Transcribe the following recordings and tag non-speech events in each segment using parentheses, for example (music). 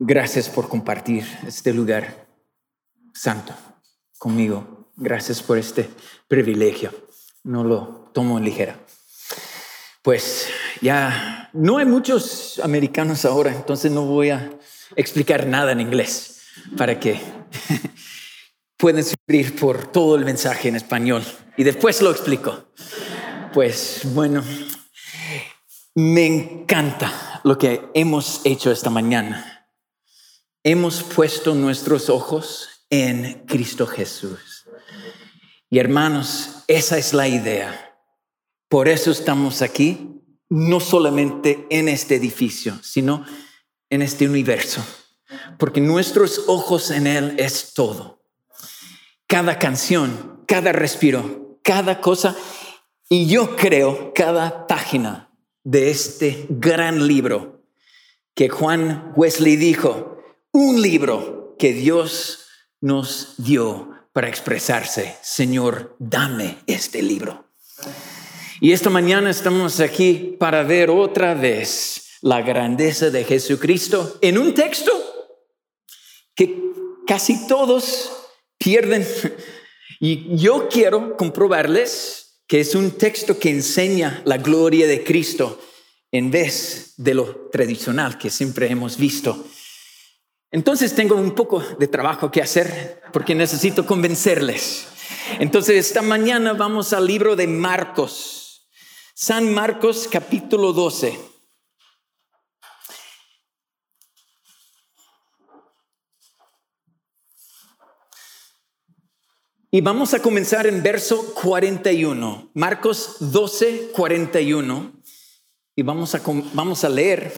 Gracias por compartir este lugar santo conmigo. Gracias por este privilegio. No lo tomo en ligera. Pues ya no hay muchos americanos ahora, entonces no voy a explicar nada en inglés para que (laughs) puedan sufrir por todo el mensaje en español y después lo explico. Pues bueno, me encanta lo que hemos hecho esta mañana. Hemos puesto nuestros ojos en Cristo Jesús. Y hermanos, esa es la idea. Por eso estamos aquí, no solamente en este edificio, sino en este universo. Porque nuestros ojos en Él es todo. Cada canción, cada respiro, cada cosa. Y yo creo cada página de este gran libro que Juan Wesley dijo, un libro que Dios nos dio para expresarse. Señor, dame este libro. Y esta mañana estamos aquí para ver otra vez la grandeza de Jesucristo en un texto que casi todos pierden. (laughs) Y yo quiero comprobarles que es un texto que enseña la gloria de Cristo en vez de lo tradicional que siempre hemos visto. Entonces tengo un poco de trabajo que hacer porque necesito convencerles. Entonces esta mañana vamos al libro de Marcos, San Marcos capítulo 12. Y vamos a comenzar en verso 41, Marcos 12, 41. Y vamos a, vamos a leer,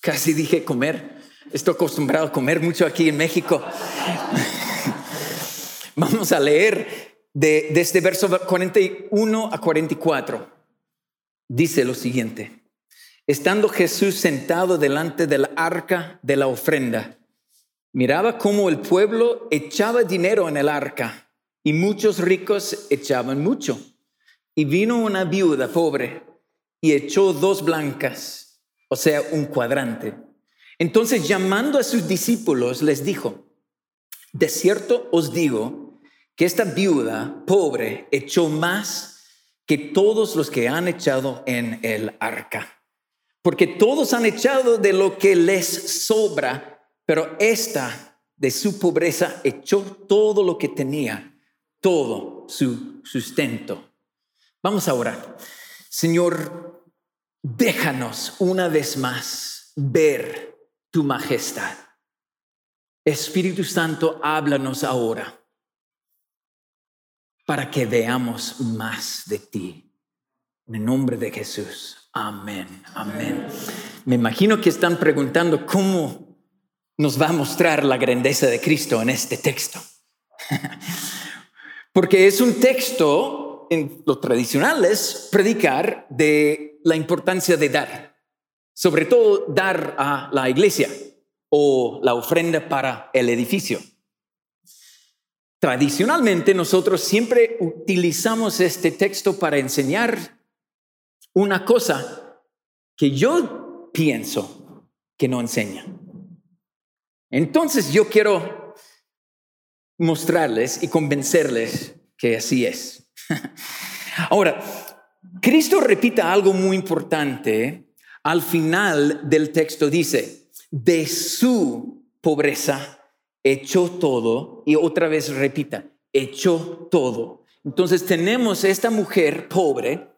casi dije comer, estoy acostumbrado a comer mucho aquí en México. vamos a leer de, de este verso 41 a 44. Dice lo siguiente, estando Jesús sentado delante del arca de la ofrenda, miraba cómo el pueblo echaba dinero en el arca y muchos ricos echaban mucho. Y vino una viuda pobre y echó dos blancas, o sea, un cuadrante. Entonces llamando a sus discípulos les dijo, de cierto os digo que esta viuda pobre echó más que todos los que han echado en el arca. Porque todos han echado de lo que les sobra, pero esta de su pobreza echó todo lo que tenía todo su sustento. Vamos a orar. Señor, déjanos una vez más ver tu majestad. Espíritu Santo, háblanos ahora para que veamos más de ti. En el nombre de Jesús. Amén. Amén. Me imagino que están preguntando cómo nos va a mostrar la grandeza de Cristo en este texto. (laughs) Porque es un texto, en lo tradicional es predicar de la importancia de dar, sobre todo dar a la iglesia o la ofrenda para el edificio. Tradicionalmente nosotros siempre utilizamos este texto para enseñar una cosa que yo pienso que no enseña. Entonces yo quiero mostrarles y convencerles que así es. (laughs) Ahora, Cristo repita algo muy importante al final del texto. Dice, de su pobreza echó todo y otra vez repita, echó todo. Entonces tenemos esta mujer pobre,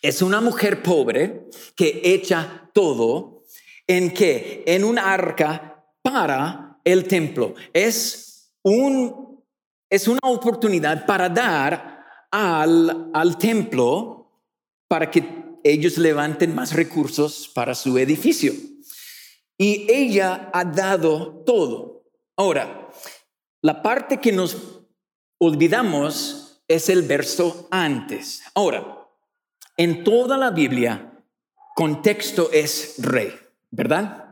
es una mujer pobre que echa todo en que en un arca para el templo. Es un, es una oportunidad para dar al, al templo para que ellos levanten más recursos para su edificio. Y ella ha dado todo. Ahora, la parte que nos olvidamos es el verso antes. Ahora, en toda la Biblia, contexto es rey, ¿verdad?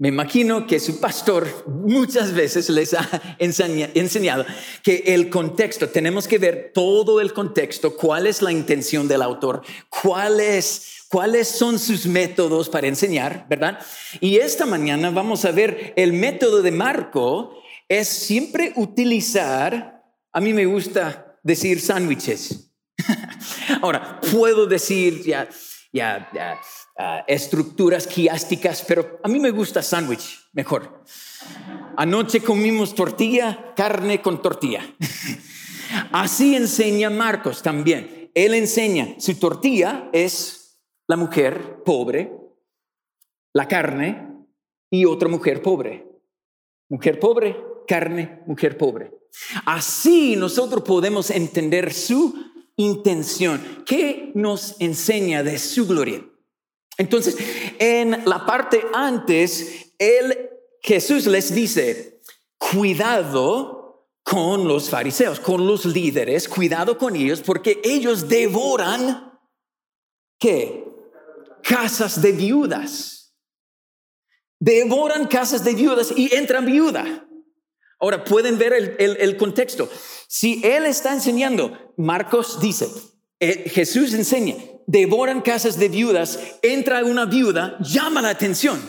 Me imagino que su pastor muchas veces les ha enseñado que el contexto, tenemos que ver todo el contexto, cuál es la intención del autor, cuáles son sus métodos para enseñar, ¿verdad? Y esta mañana vamos a ver el método de Marco es siempre utilizar, a mí me gusta decir sándwiches. (laughs) Ahora, puedo decir ya, ya, ya Ah, estructuras quiásticas, pero a mí me gusta sándwich mejor. Anoche comimos tortilla, carne con tortilla. (laughs) Así enseña Marcos también. Él enseña, su tortilla es la mujer pobre, la carne y otra mujer pobre. Mujer pobre, carne, mujer pobre. Así nosotros podemos entender su intención. ¿Qué nos enseña de su gloria? Entonces, en la parte antes, él, Jesús les dice, cuidado con los fariseos, con los líderes, cuidado con ellos, porque ellos devoran, ¿qué? Casas de viudas. Devoran casas de viudas y entran viuda. Ahora, pueden ver el, contexto. Si él está enseñando, Marcos dice, eh, Jesús enseña, devoran casas de viudas, entra una viuda, llama la atención.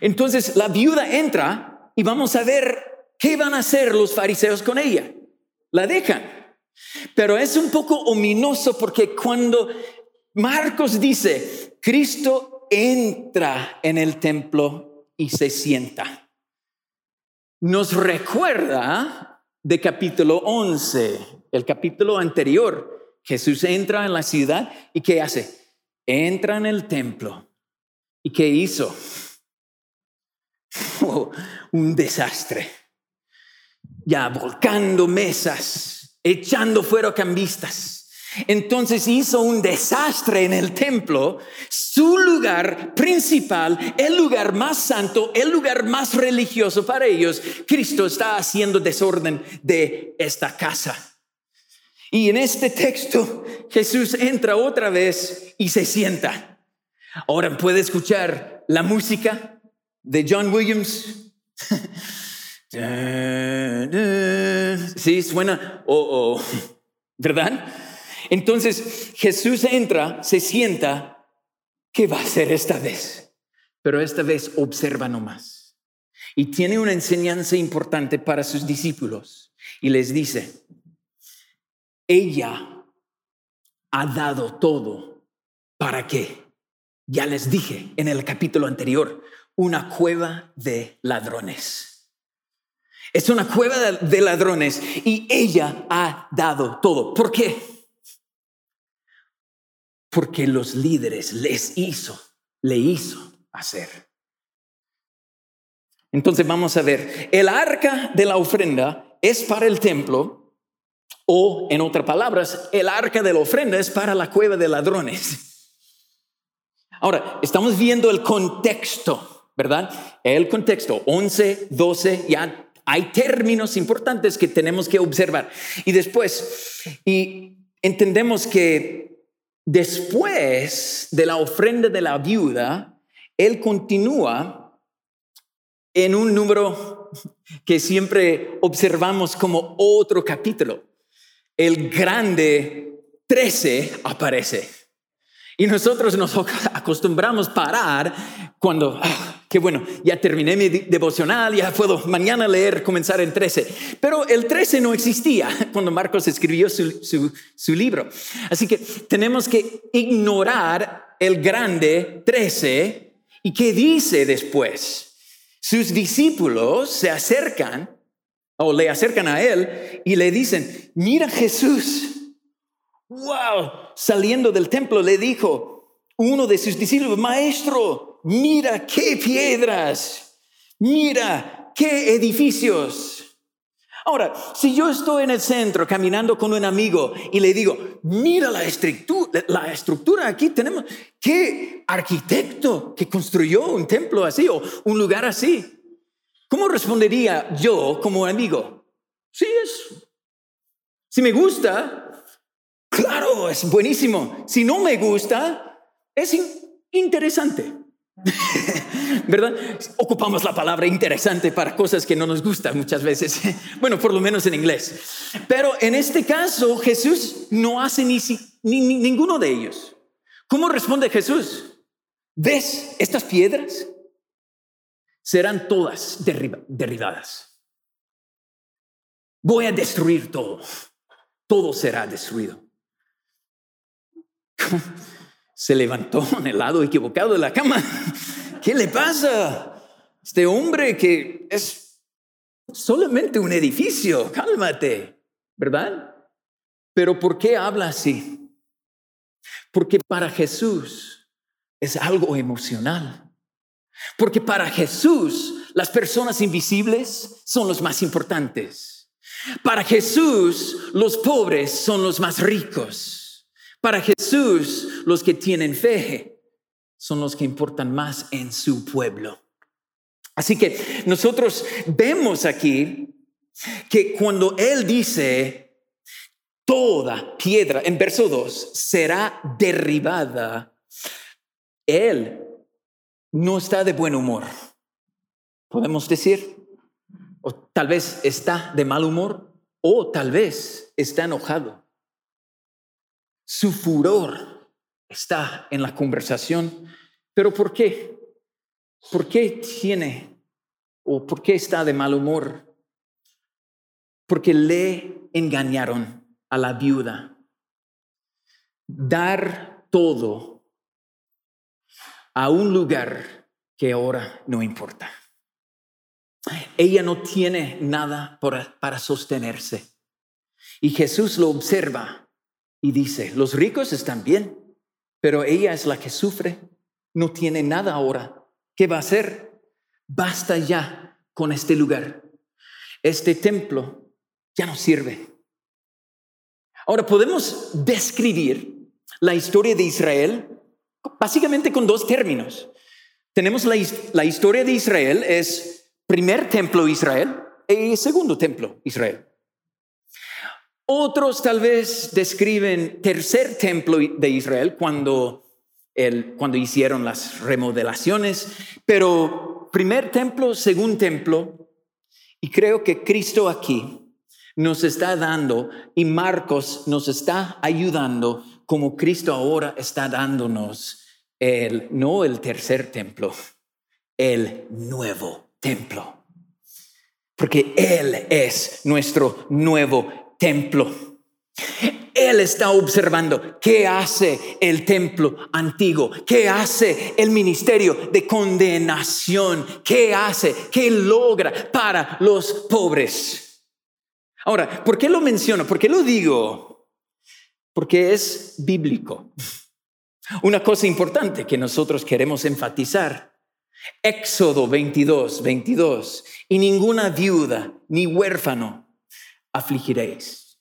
Entonces la viuda entra y vamos a ver qué van a hacer los fariseos con ella. La dejan. Pero es un poco ominoso porque cuando Marcos dice, Cristo entra en el templo y se sienta, nos recuerda de capítulo 11, el capítulo anterior, Jesús entra en la ciudad y ¿qué hace? Entra en el templo. ¿Y qué hizo? (laughs) Oh, un desastre. Ya volcando mesas, echando fuera cambistas. Entonces hizo un desastre en el templo, su lugar principal, el lugar más santo, el lugar más religioso para ellos. Cristo está haciendo desorden de esta casa. Y en este texto Jesús entra otra vez y se sienta. Ahora puede escuchar la música de John Williams. sí, suena, ¿verdad? Entonces Jesús entra, se sienta. ¿Qué va a hacer esta vez? Pero esta vez observa nomás. Y tiene una enseñanza importante para sus discípulos. Y les dice, ella ha dado todo para que, ya les dije en el capítulo anterior, una cueva de ladrones. Es una cueva de ladrones y ella ha dado todo. ¿Por qué? Porque los líderes les hizo, le hizo hacer. Entonces vamos a ver, el arca de la ofrenda es para el templo o, en otras palabras, el arca de la ofrenda es para la cueva de ladrones. Ahora, estamos viendo el contexto, ¿verdad? El contexto, 11, 12, ya hay términos importantes que tenemos que observar. Y después, y entendemos que después de la ofrenda de la viuda, él continúa en un número que siempre observamos como otro capítulo el grande 13 aparece. Y nosotros nos (laughs) acostumbramos a parar cuando, ah, qué bueno, ya terminé mi devocional, ya puedo mañana leer, comenzar en 13. Pero el 13 no existía (laughs) cuando Marcos escribió su, su libro. Así que tenemos que ignorar el grande 13 y qué dice después. Sus discípulos se acercan o le acercan a él y le dicen, mira Jesús. Wow, saliendo del templo le dijo uno de sus discípulos, maestro, mira qué piedras, mira qué edificios. Ahora, si yo estoy en el centro caminando con un amigo y le digo, mira la estructura, la estructura aquí tenemos, ¿qué arquitecto que construyó un templo así o un lugar así? ¿Cómo respondería yo como amigo? Sí, es. Si me gusta, claro, es buenísimo. Si no me gusta, es interesante. (laughs) ¿verdad? Ocupamos la palabra interesante para cosas que no nos gustan muchas veces. (laughs) Bueno, por lo menos en inglés. Pero en este caso, Jesús no hace ni, ninguno de ellos. ¿Cómo responde Jesús? ¿Ves estas piedras? Serán todas derribadas. Voy a destruir todo. Todo será destruido. (laughs) Se levantó en el lado equivocado de la cama. (laughs) ¿Qué le pasa? Este hombre que es solamente un edificio, cálmate, ¿verdad? Pero ¿por qué habla así? Porque para Jesús es algo emocional. Porque para Jesús las personas invisibles son los más importantes. Para Jesús los pobres son los más ricos. Para Jesús los que tienen fe son los que importan más en su pueblo. Así que nosotros vemos aquí que cuando Él dice, toda piedra, en verso 2, será derribada, Él no está de buen humor. Podemos decir, o tal vez está de mal humor, o tal vez está enojado. Su furor está en la conversación, pero ¿por qué? ¿Por qué tiene o por qué está de mal humor? Porque le engañaron a la viuda. Dar todo a un lugar que ahora no importa. Ella no tiene nada para, sostenerse. Y Jesús lo observa y dice, los ricos están bien, pero ella es la que sufre, no tiene nada ahora. ¿Qué va a hacer? Basta ya con este lugar. Este templo ya no sirve. Ahora podemos describir la historia de Israel básicamente con dos términos. Tenemos la, historia de Israel, es primer templo Israel y segundo templo Israel. Otros tal vez describen tercer templo de Israel cuando, cuando hicieron las remodelaciones, pero primer templo, segundo templo, y creo que Cristo aquí nos está dando y Marcos nos está ayudando como Cristo ahora está dándonos el, no el tercer templo, el nuevo templo. Porque Él es nuestro nuevo templo. Él está observando qué hace el templo antiguo, qué hace el ministerio de condenación, qué hace, qué logra para los pobres. Ahora, ¿por qué lo menciono? ¿Por qué lo digo? porque es bíblico. Una cosa importante que nosotros queremos enfatizar. Éxodo 22, 22. Y ninguna viuda ni huérfano afligiréis.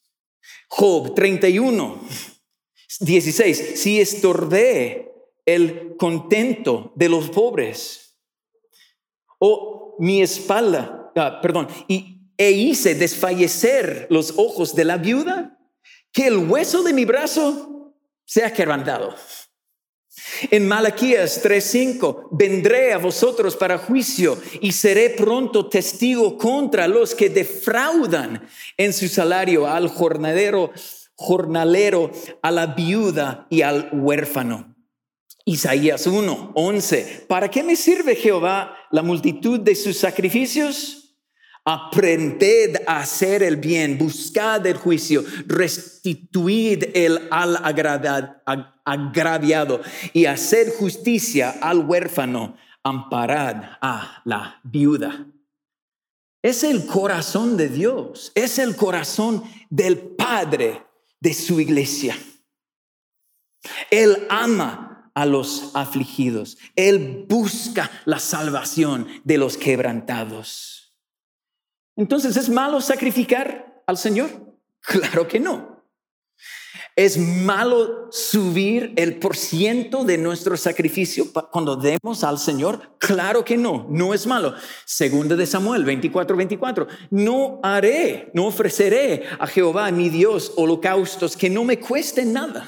Job 31, 16. Si estorbé el contento de los pobres. O mi espalda, ah, perdón, y e hice desfallecer los ojos de la viuda que el hueso de mi brazo sea quebrantado. En Malaquías 3:5, vendré a vosotros para juicio y seré pronto testigo contra los que defraudan en su salario al jornalero, jornalero, a la viuda y al huérfano. Isaías 1:11, ¿para qué me sirve Jehová la multitud de sus sacrificios? Aprended a hacer el bien, buscad el juicio, restituid el al agraviado y hacer justicia al huérfano, amparad a la viuda. Es el corazón de Dios, es el corazón del Padre de su iglesia. Él ama a los afligidos, Él busca la salvación de los quebrantados. Entonces, ¿es malo sacrificar al Señor? Claro que no. ¿Es malo subir el por ciento de nuestro sacrificio cuando demos al Señor? Claro que no, no es malo. Segunda de Samuel 24, 24. No haré, no ofreceré a Jehová mi Dios holocaustos que no me cuesten nada.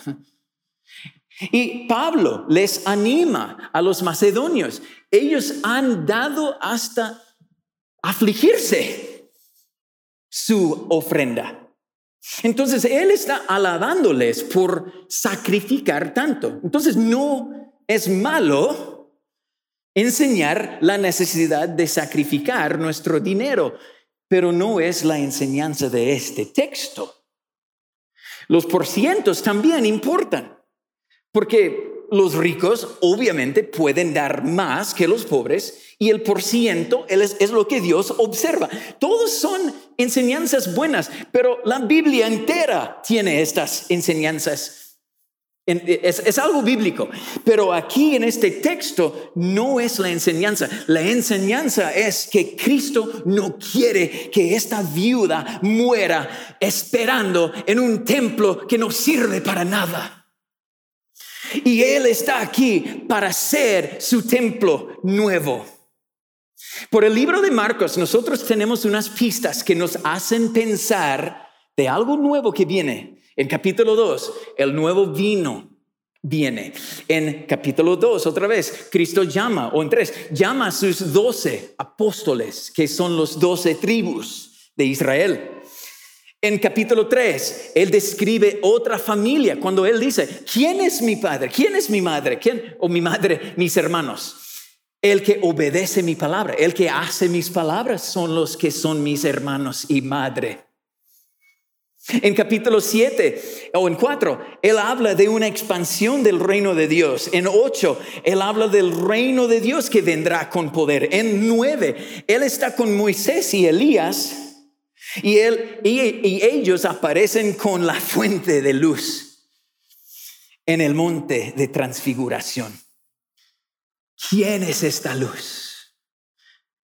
Y Pablo les anima a los macedonios. Ellos han dado hasta afligirse su ofrenda. Entonces, Él está alabándoles por sacrificar tanto. Entonces, no es malo enseñar la necesidad de sacrificar nuestro dinero, pero no es la enseñanza de este texto. Los porcientos también importan, porque los ricos obviamente pueden dar más que los pobres y el por ciento es, lo que Dios observa. Todos son enseñanzas buenas, pero la Biblia entera tiene estas enseñanzas. Es algo bíblico, pero aquí en este texto no es la enseñanza. La enseñanza es que Cristo no quiere que esta viuda muera esperando en un templo que no sirve para nada. Y Él está aquí para ser su templo nuevo. Por el libro de Marcos, nosotros tenemos unas pistas que nos hacen pensar de algo nuevo que viene. En capítulo 2, el nuevo vino viene. En capítulo 2, otra vez, Cristo llama, o en 3, llama a sus doce apóstoles, que son los doce tribus de Israel. En capítulo 3, él describe otra familia cuando él dice, ¿quién es mi padre? ¿Quién es mi madre? ¿Quién o mi madre, mis hermanos? El que obedece mi palabra, el que hace mis palabras son los que son mis hermanos y madre. En capítulo 7 o en 4, él habla de una expansión del reino de Dios. En 8, él habla del reino de Dios que vendrá con poder. En 9, él está con Moisés y Elías y, él, y, ellos aparecen con la fuente de luz en el monte de transfiguración. ¿Quién es esta luz?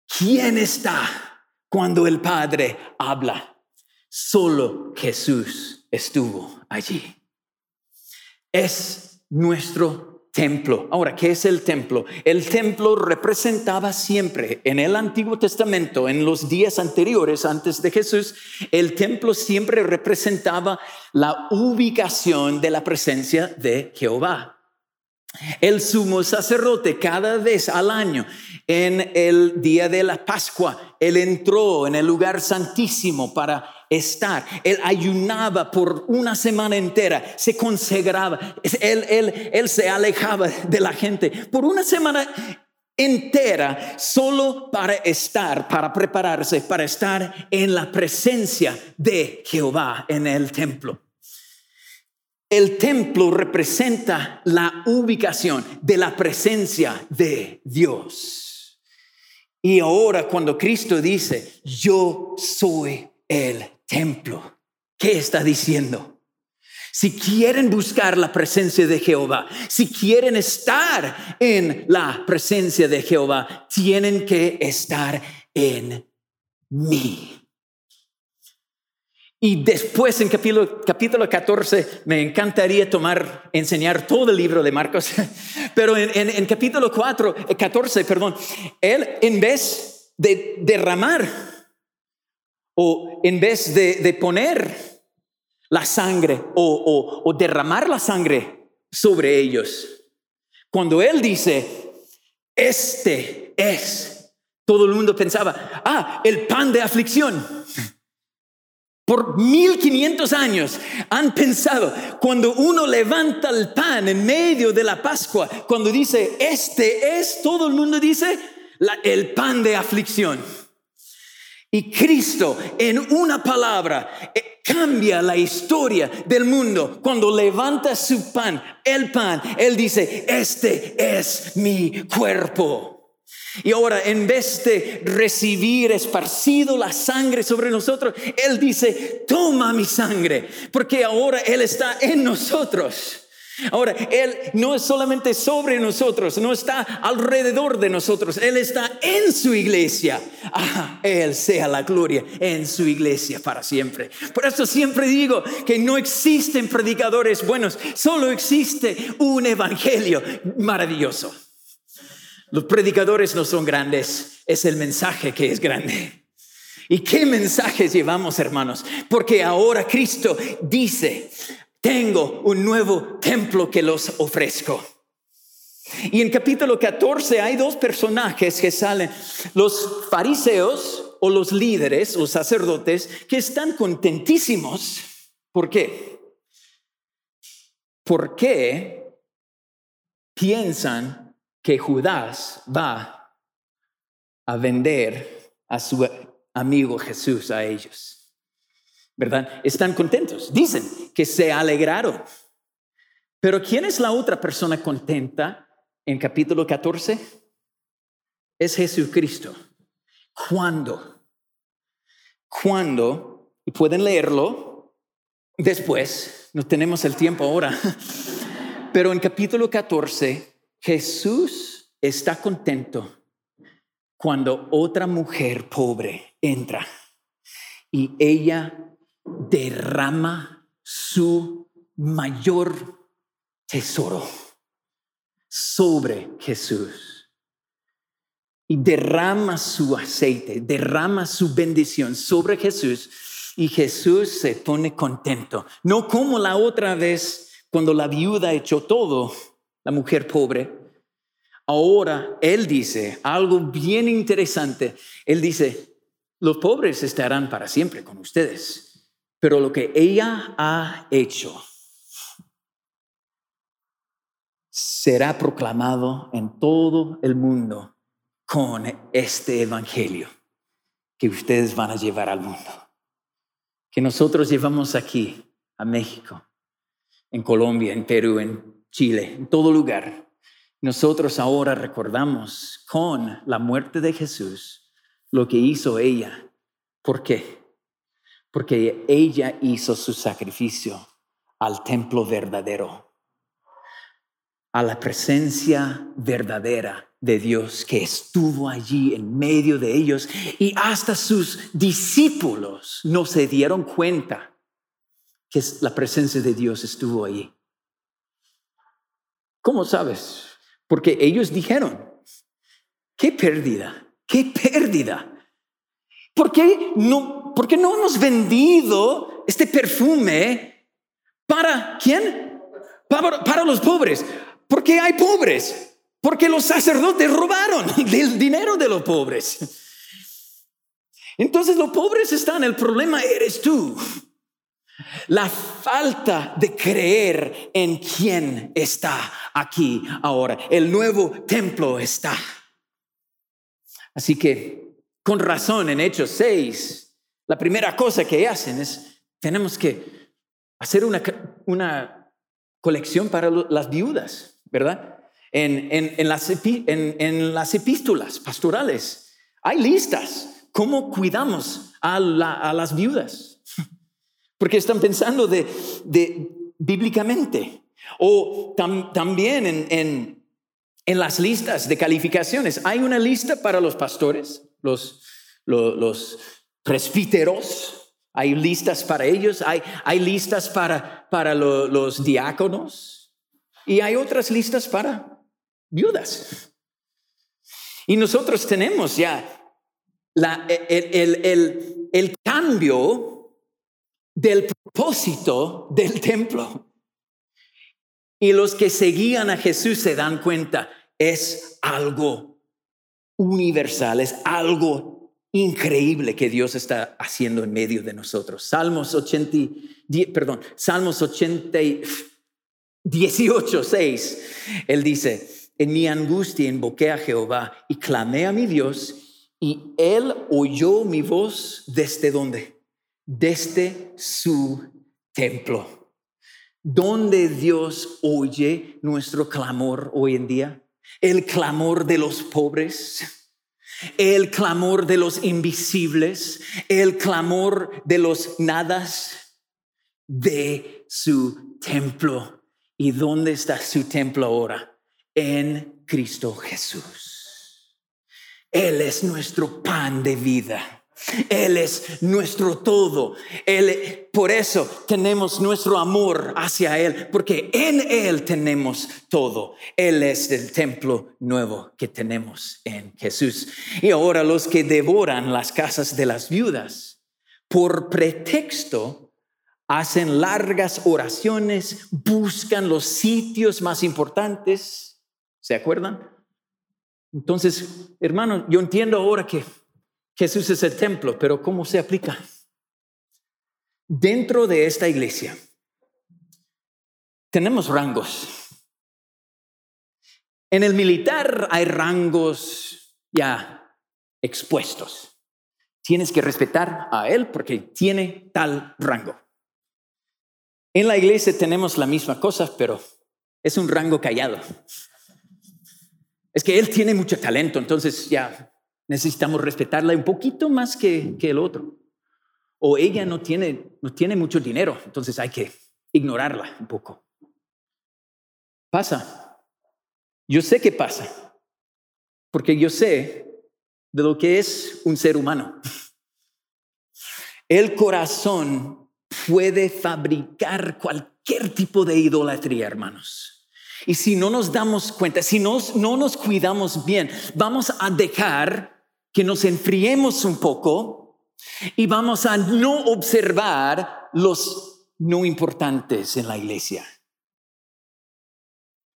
¿Quién está cuando el Padre habla? Solo Jesús estuvo allí. Es nuestro templo. Ahora, ¿qué es el templo? El templo representaba siempre en el Antiguo Testamento, en los días anteriores, antes de Jesús, el templo siempre representaba la ubicación de la presencia de Jehová. El sumo sacerdote cada vez al año, en el día de la Pascua, él entró en el lugar santísimo para estar. Él ayunaba por una semana entera, se consagraba, él, él, él se alejaba de la gente por una semana entera solo para estar, para prepararse, para estar en la presencia de Jehová en el templo. El templo representa la ubicación de la presencia de Dios. Y ahora cuando Cristo dice, yo soy el templo. ¿Qué está diciendo? Si quieren buscar la presencia de Jehová, si quieren estar en la presencia de Jehová, tienen que estar en mí. Y después en capítulo, capítulo 14 me encantaría tomar, enseñar todo el libro de Marcos, (laughs) pero en, en capítulo 4, 14, perdón, él en vez de derramar o en vez de, poner la sangre o, derramar la sangre sobre ellos, cuando Él dice, este es, todo el mundo pensaba, ah, el pan de aflicción. Por 1500 años han pensado, cuando uno levanta el pan en medio de la Pascua, cuando dice, este es, todo el mundo dice, el pan de aflicción. Y Cristo en una palabra eh, cambia la historia del mundo cuando levanta su pan, el pan, Él dice, este es mi cuerpo. Y ahora, en vez de recibir esparcido la sangre sobre nosotros, Él dice, toma mi sangre, porque ahora Él está en nosotros. Ahora, Él no es solamente sobre nosotros, no está alrededor de nosotros, Él está en su iglesia. Ah, Él sea la gloria en su iglesia para siempre. Por eso siempre digo que no existen predicadores buenos, solo existe un evangelio maravilloso. Los predicadores no son grandes, es el mensaje que es grande. ¿Y qué mensajes llevamos, hermanos? Porque ahora Cristo dice, tengo un nuevo templo que los ofrezco. Y en capítulo 14 hay dos personajes que salen, los fariseos o los líderes, los sacerdotes, que están contentísimos. ¿Por qué? Porque piensan que Judas va a vender a su amigo Jesús a ellos. ¿Verdad? Están contentos. Dicen que se alegraron. Pero ¿quién es la otra persona contenta en capítulo 14? Es Jesucristo. ¿Cuándo? ¿Cuándo? Y pueden leerlo después. No tenemos el tiempo ahora. (laughs) Pero en capítulo 14, Jesús está contento cuando otra mujer pobre entra y ella derrama su mayor tesoro sobre Jesús y derrama su aceite, derrama su bendición sobre Jesús y Jesús se pone contento. No como la otra vez cuando la viuda echó todo, la mujer pobre, Ahora Él dice algo bien interesante. Él dice, los pobres estarán para siempre con ustedes, pero lo que ella ha hecho será proclamado en todo el mundo con este Evangelio que ustedes van a llevar al mundo, que nosotros llevamos aquí a México, en Colombia, en Perú, en Chile, en todo lugar nosotros ahora recordamos con la muerte de Jesús lo que hizo ella. ¿Por qué? Porque ella hizo su sacrificio al templo verdadero, a la presencia verdadera de Dios que estuvo allí en medio de ellos y hasta sus discípulos no se dieron cuenta que la presencia de Dios estuvo allí. ¿Cómo sabes? Porque ellos dijeron, qué pérdida, qué pérdida. ¿Por qué no, por qué no hemos vendido este perfume para quién? Para, los pobres. ¿Por qué hay pobres? Porque los sacerdotes robaron (laughs) del dinero de los pobres. Entonces los pobres están, el problema eres tú. La falta de creer en quién está aquí ahora. El nuevo templo está. Así que, con razón, en Hechos 6, la primera cosa que hacen es, tenemos que hacer una, una colección para las viudas, ¿verdad? En, en, las, en, las epístolas pastorales hay listas, cómo cuidamos a, a las viudas (laughs) porque están pensando de, bíblicamente. O también en, en, las listas de calificaciones. Hay una lista para los pastores, los, los, presbíteros. Hay listas para ellos. Hay, hay listas para, para los diáconos. Y hay otras listas para viudas. Y nosotros tenemos ya la, el, el, el cambio del propósito del templo. Y los que seguían a Jesús se dan cuenta, es algo universal, es algo increíble que Dios está haciendo en medio de nosotros. Salmos 80, perdón, Salmos 80, 18, 6, Él dice, en mi angustia invoqué a Jehová y clamé a mi Dios y Él oyó mi voz desde donde? desde su templo. ¿Dónde Dios oye nuestro clamor hoy en día? El clamor de los pobres, el clamor de los invisibles, el clamor de los nadas de su templo. ¿Y dónde está su templo ahora? En Cristo Jesús. Él es nuestro pan de vida. Él es nuestro todo. Él, por eso tenemos nuestro amor hacia Él, porque en Él tenemos todo. Él es el templo nuevo que tenemos en Jesús. Y ahora los que devoran las casas de las viudas, por pretexto hacen largas oraciones, buscan los sitios más importantes. ¿Se acuerdan? Entonces, hermano, yo entiendo ahora que Jesús es el templo, pero ¿cómo se aplica? Dentro de esta iglesia tenemos rangos. En el militar hay rangos ya expuestos. Tienes que respetar a él porque tiene tal rango. En la iglesia tenemos la misma cosa, pero es un rango callado. Es que él tiene mucho talento, entonces ya necesitamos respetarla un poquito más que, que el otro. O ella no tiene, no tiene mucho dinero, entonces hay que ignorarla un poco. Pasa. Yo sé que pasa, porque yo sé de lo que es un ser humano. (laughs) El corazón puede fabricar cualquier tipo de idolatría, hermanos. Y si no nos damos cuenta, si no nos cuidamos bien, vamos a dejar que nos enfriemos un poco y vamos a no observar los no importantes en la iglesia.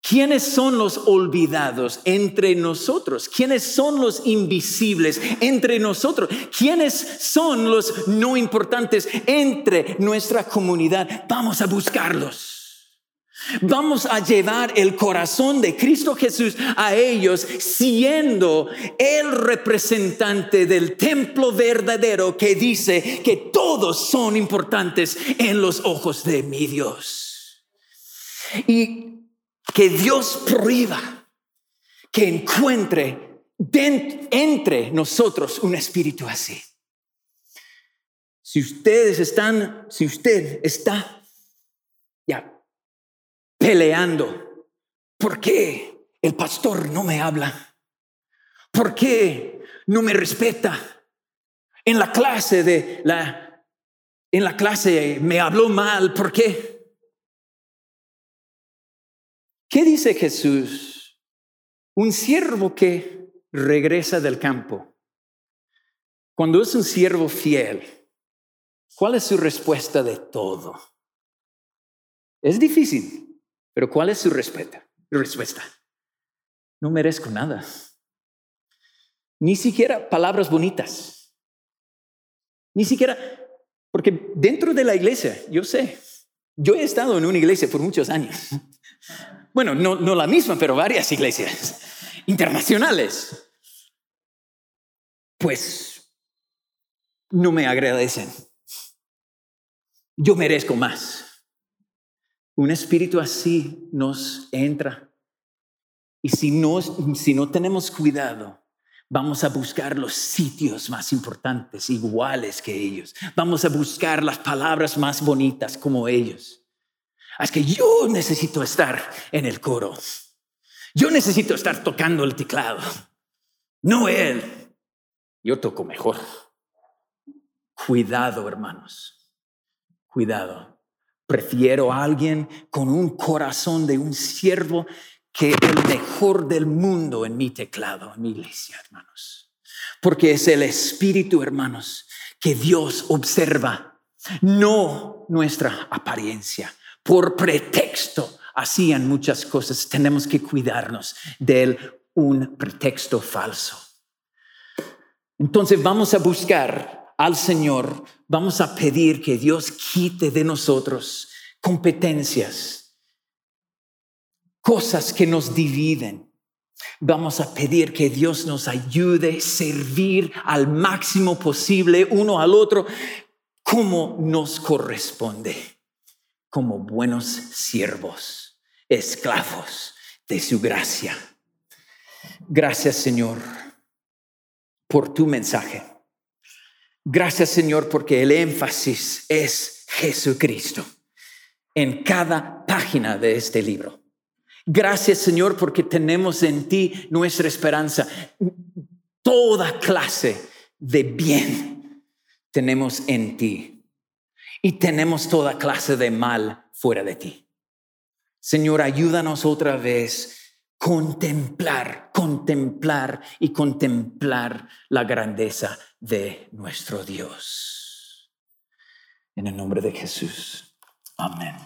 ¿Quiénes son los olvidados entre nosotros? ¿Quiénes son los invisibles entre nosotros? ¿Quiénes son los no importantes entre nuestra comunidad? Vamos a buscarlos. Vamos a llevar el corazón de Cristo Jesús a ellos siendo el representante del templo verdadero que dice que todos son importantes en los ojos de mi Dios. Y que Dios prohíba que encuentre entre nosotros un espíritu así. Si ustedes están, si usted está peleando, ¿por qué el pastor no me habla? ¿Por qué no me respeta? En la clase de la en la clase me habló mal, ¿por qué? ¿Qué dice Jesús? Un siervo que regresa del campo. Cuando es un siervo fiel, ¿cuál es su respuesta de todo? Es difícil, pero ¿cuál es su respuesta? respuesta? No merezco nada. Ni siquiera palabras bonitas. Ni siquiera, porque dentro de la iglesia, yo sé, yo he estado en una iglesia por muchos años. Bueno, no, no la misma, pero varias iglesias internacionales. Pues no me agradecen. Yo merezco más. Un espíritu así nos entra. Y si no, si no tenemos cuidado, vamos a buscar los sitios más importantes, iguales que ellos. Vamos a buscar las palabras más bonitas como ellos. Es que yo necesito estar en el coro. Yo necesito estar tocando el teclado. No él. Yo toco mejor. Cuidado, hermanos. Cuidado. Prefiero a alguien con un corazón de un siervo que el mejor del mundo en mi teclado, en mi iglesia, hermanos. Porque es el espíritu, hermanos, que Dios observa, no nuestra apariencia por pretexto hacían muchas cosas. Tenemos que cuidarnos de un pretexto falso. Entonces vamos a buscar al Señor, vamos a pedir que Dios quite de nosotros competencias, cosas que nos dividen. Vamos a pedir que Dios nos ayude a servir al máximo posible uno al otro como nos corresponde como buenos siervos, esclavos de su gracia. Gracias Señor por tu mensaje. Gracias Señor porque el énfasis es Jesucristo en cada página de este libro. Gracias Señor porque tenemos en ti nuestra esperanza. Toda clase de bien tenemos en ti y tenemos toda clase de mal fuera de ti. Señor, ayúdanos otra vez contemplar, contemplar y contemplar la grandeza de nuestro Dios. En el nombre de Jesús. Amén.